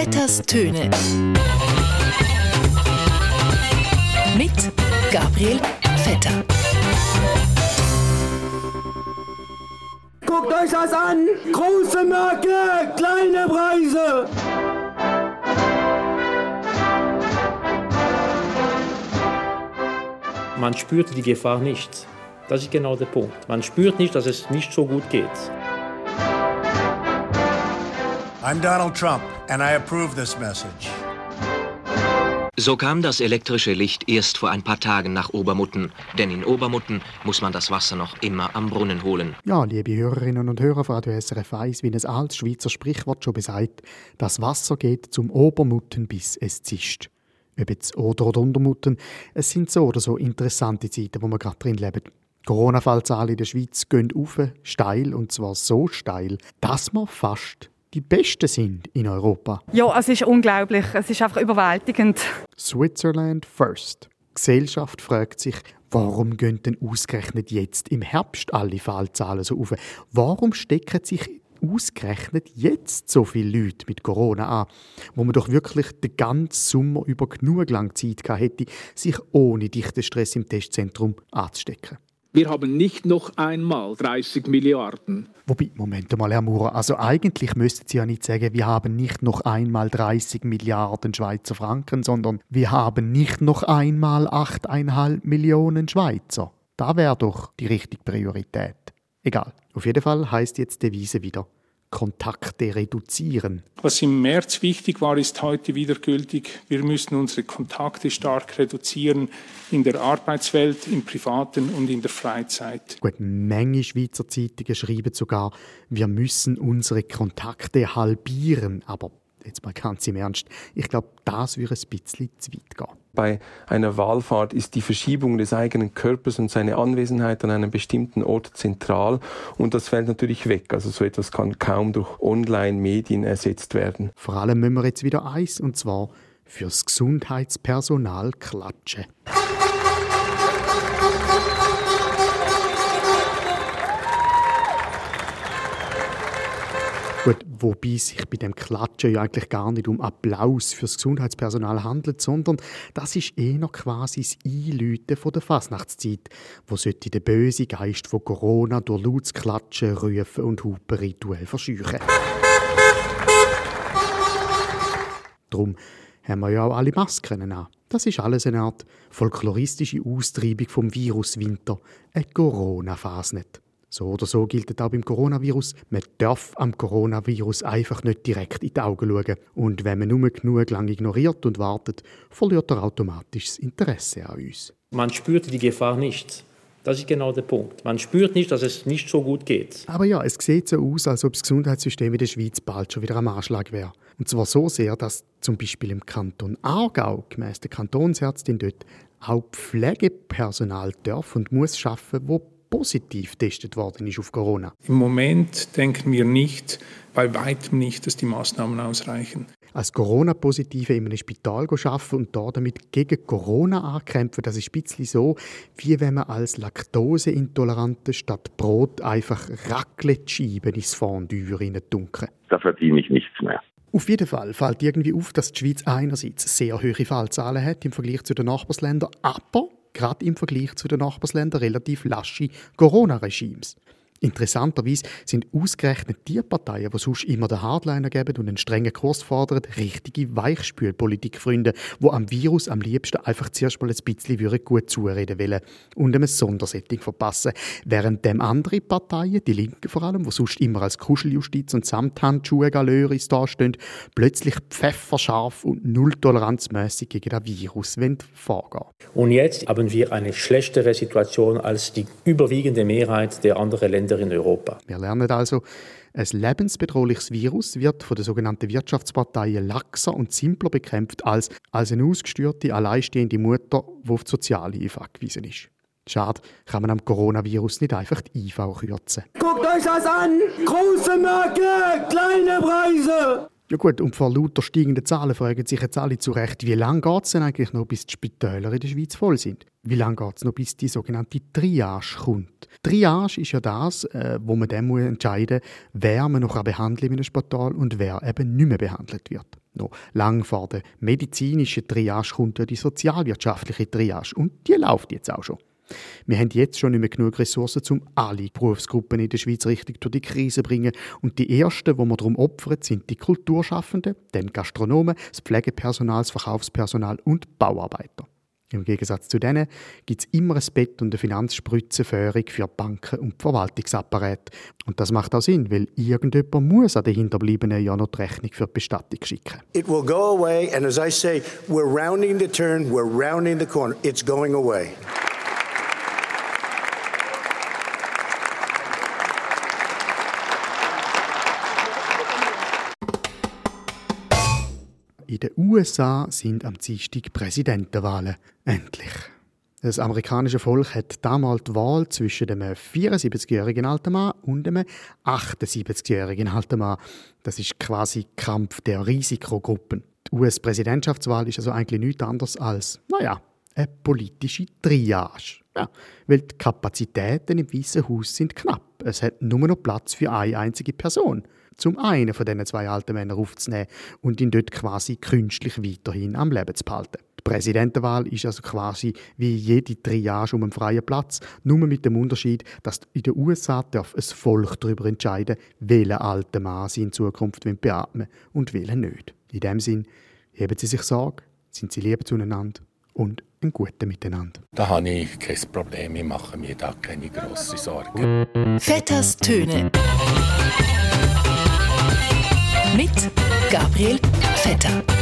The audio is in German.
Vetters Töne. Mit Gabriel Vetter. Guckt euch das an! Große Marke, kleine Preise! Man spürt die Gefahr nicht. Das ist genau der Punkt. Man spürt nicht, dass es nicht so gut geht. I'm Donald Trump, and I approve this message. So kam das elektrische Licht erst vor ein paar Tagen nach Obermutten, denn in Obermutten muss man das Wasser noch immer am Brunnen holen. Ja, liebe Hörerinnen und Hörer von Radio SRF 1, wie ein altes Schweizer Sprichwort schon besagt, das Wasser geht zum Obermutten, bis es zischt. Ob jetzt Oder- oder Untermutten, es sind so oder so interessante Zeiten, wo wir gerade drin leben. Corona-Fallzahlen in der Schweiz gehen auf, steil, und zwar so steil, dass wir fast die Besten sind in Europa. Ja, es ist unglaublich. Es ist einfach überwältigend. Switzerland first. Die Gesellschaft fragt sich, warum gehen denn ausgerechnet jetzt im Herbst alle Fallzahlen so auf? Warum stecken sich ausgerechnet jetzt so viele Leute mit Corona an, wo man doch wirklich den ganzen Sommer über genug lang Zeit hätte, sich ohne dichten Stress im Testzentrum anzustecken? Wir haben nicht noch einmal 30 Milliarden. Wobei, Moment mal, Herr Maurer, also eigentlich müssten Sie ja nicht sagen, wir haben nicht noch einmal 30 Milliarden Schweizer Franken, sondern wir haben nicht noch einmal 8,5 Millionen Schweizer. Da wäre doch die richtige Priorität. Egal. Auf jeden Fall heißt jetzt die Devise wieder Kontakte reduzieren. Was im März wichtig war, ist heute wieder gültig. Wir müssen unsere Kontakte stark reduzieren in der Arbeitswelt, im Privaten und in der Freizeit. Gut, Menge Schweizer Zeitungen schreiben sogar, wir müssen unsere Kontakte halbieren. Aber jetzt mal ganz im Ernst, ich glaube, das würde ein bisschen zu weit gehen. Bei einer Wahlfahrt ist die Verschiebung des eigenen Körpers und seine Anwesenheit an einem bestimmten Ort zentral und das fällt natürlich weg. Also so etwas kann kaum durch Online-Medien ersetzt werden. Vor allem müssen wir jetzt wieder eins, und zwar fürs Gesundheitspersonal klatschen. Gut, wobei sich bei dem Klatschen ja eigentlich gar nicht um Applaus fürs Gesundheitspersonal handelt, sondern das ist eher quasi das Einläuten der Fasnachtszeit, wo sollte der böse Geist von Corona durch lautes Klatschen, Rufen und Hupen rituell verscheuchen. Darum haben wir ja auch alle Masken an. Das ist alles eine Art folkloristische Austreibung vom Viruswinter, eine Corona-Fasnet. So oder so gilt auch beim Coronavirus. Man darf am Coronavirus einfach nicht direkt in die Augen schauen. Und wenn man nur genug lang ignoriert und wartet, verliert er automatisch das Interesse an uns. Man spürt die Gefahr nicht. Das ist genau der Punkt. Man spürt nicht, dass es nicht so gut geht. Aber ja, es sieht so aus, als ob das Gesundheitssystem in der Schweiz bald schon wieder am Anschlag wäre. Und zwar so sehr, dass zum Beispiel im Kanton Aargau, gemäss der Kantonsärztin dort, auch Pflegepersonal darf und muss arbeiten, wo positiv getestet worden ist auf Corona. Im Moment denken wir nicht, bei weitem nicht, dass die Maßnahmen ausreichen. Als Corona-Positive in einem Spital arbeiten und da damit gegen Corona ankämpfen, das ist ein bisschen so, wie wenn man als Laktoseintolerante statt Brot einfach Raclette-Scheiben ins Fondue dunkeln. Da verdiene ich nichts mehr. Auf jeden Fall fällt irgendwie auf, dass die Schweiz einerseits sehr hohe Fallzahlen hat im Vergleich zu den Nachbarländern, aber gerade im Vergleich zu den Nachbarländern relativ lasche Corona-Regimes. Interessanterweise sind ausgerechnet die Parteien, die sonst immer den Hardliner geben und einen strengen Kurs fordern, richtige Weichspülpolitikfreunde, die am Virus am liebsten einfach zuerst mal ein bisschen gut zureden wollen und einem Sondersetting verpassen. Während dem andere Parteien, die Linken vor allem, die sonst immer als Kuscheljustiz und Samthandschuhe Galöris dastehen, plötzlich pfefferscharf und nulltoleranzmäßig gegen das Virus vorgehen Und jetzt haben wir eine schlechtere Situation als die überwiegende Mehrheit der anderen Länder Länder in Europa. Wir lernen also, ein lebensbedrohliches Virus wird von den sogenannten Wirtschaftsparteien laxer und simpler bekämpft als, als eine ausgestörte, alleinstehende Mutter, die auf die Sozialhilfe angewiesen ist. Schade, kann man am Coronavirus nicht einfach die IV kürzen. Guckt euch das an! Große Marke, kleine Preise! Ja gut, und vor lauter steigenden Zahlen fragen sich jetzt alle zu Recht, wie lange geht es denn eigentlich noch, bis die Spitäler in der Schweiz voll sind? Wie lange geht es noch, bis die sogenannte Triage kommt? Triage ist ja das, äh, wo man dann entscheiden muss, wer man noch behandeln in einem Spital und wer eben nicht mehr behandelt wird. Noch lang vor der medizinischen Triage kommt ja die sozialwirtschaftliche Triage und die läuft jetzt auch schon. Wir haben jetzt schon nicht mehr genug Ressourcen, um alle Berufsgruppen in der Schweiz richtig durch die Krise zu bringen. Und die ersten, die wir darum opfern, sind die Kulturschaffenden, dann Gastronomen, das Pflegepersonal, das Verkaufspersonal und Bauarbeiter. Im Gegensatz zu denen gibt es immer ein Bett und eine Finanzspritzenführung für Banken und Verwaltungsapparate. Und das macht auch Sinn, weil irgendjemand muss an den Hinterbliebenen ja noch die Rechnung für die Bestattung schicken. It will go away and as I say, we're rounding the turn, we're rounding the corner. It's going away. In den USA sind am Dienstag Präsidentenwahlen. Endlich. Das amerikanische Volk hat damals die Wahl zwischen einem 74-jährigen alten Mann und einem 78-jährigen alten Mann. Das ist quasi Kampf der Risikogruppen. Die US-Präsidentschaftswahl ist also eigentlich nichts anderes als, naja, eine politische Triage. Ja, weil die Kapazitäten im Weißen Haus sind knapp. Es hat nur noch Platz für eine einzige Person zum einen von diesen zwei alten Männern aufzunehmen und ihn dort quasi künstlich weiterhin am Leben zu behalten. Die Präsidentenwahl ist also quasi wie jede Triage um einen freien Platz, nur mit dem Unterschied, dass in den USA darf ein Volk darüber entscheiden, welchen alten Mann sie in Zukunft beatmen und welchen nicht. In dem Sinn, heben Sie sich Sorge, sind Sie lieb zueinander und ein Gute miteinander. Da habe ich kein Problem, ich mache mir da keine grossen Sorgen. Vetters Töne mit Gabriel Vetter.